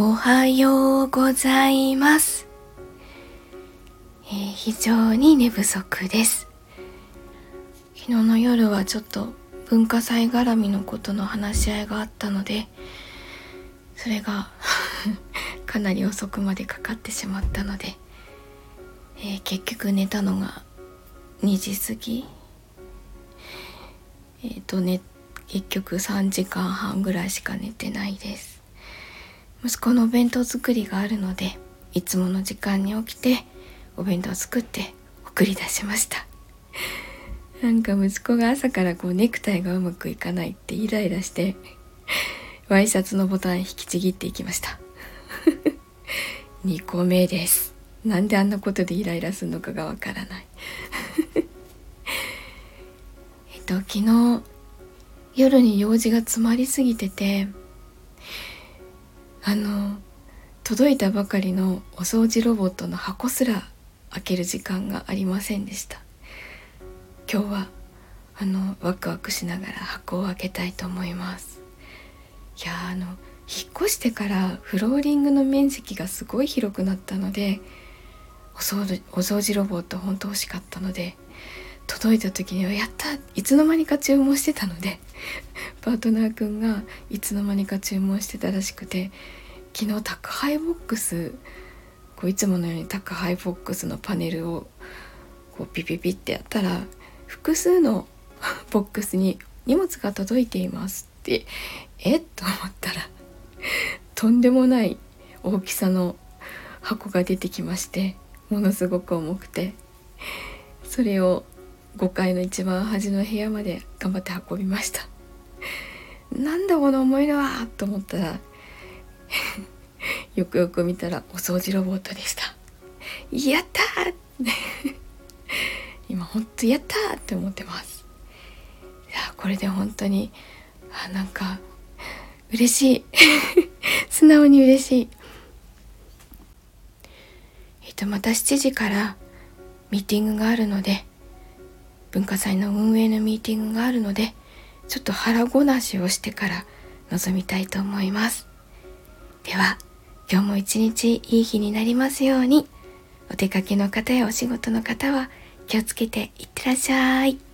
おはようございます、えー、非常に寝不足です。昨日の夜はちょっと文化祭絡みのことの話し合いがあったのでそれが かなり遅くまでかかってしまったので、えー、結局寝たのが2時過ぎ。えっ、ー、とね結局3時間半ぐらいしか寝てないです。息子のお弁当作りがあるのでいつもの時間に起きてお弁当作って送り出しました。なんか息子が朝からこうネクタイがうまくいかないってイライラしてワイシャツのボタン引きちぎっていきました。2個目です。なんであんなことでイライラするのかがわからない。えっと昨日夜に用事が詰まりすぎててあの届いたばかりのお掃除ロボットの箱すら開ける時間がありませんでした。今日はあのワクワクしながら箱を開けたいと思います。いやあの引っ越してからフローリングの面積がすごい広くなったのでお掃除ロボット本当欲しかったので届いた時にはやったいつの間にか注文してたのでパートナーくんがいつの間にか注文してたらしくて昨日宅配ボックスこういつものように宅配ボックスのパネルをこうピピピってやったら複数のボックスに荷物が届いていますってえっと思ったらとんでもない大きさの箱が出てきましてものすごく重くてそれを5階の一番端の部屋まで頑張って運びました。なんだこの重いのはと思ったら よくよく見たらお掃除ロボットでした。やったー 今ほんとやったーって思ってます。いやこれで本当にあなんか嬉しい。素直に嬉しい。えっとまた7時からミーティングがあるので文化祭の運営のミーティングがあるのでちょっと腹ごなしをしてから臨みたいと思いますでは今日も一日いい日になりますようにお出かけの方やお仕事の方は気をつけていってらっしゃい。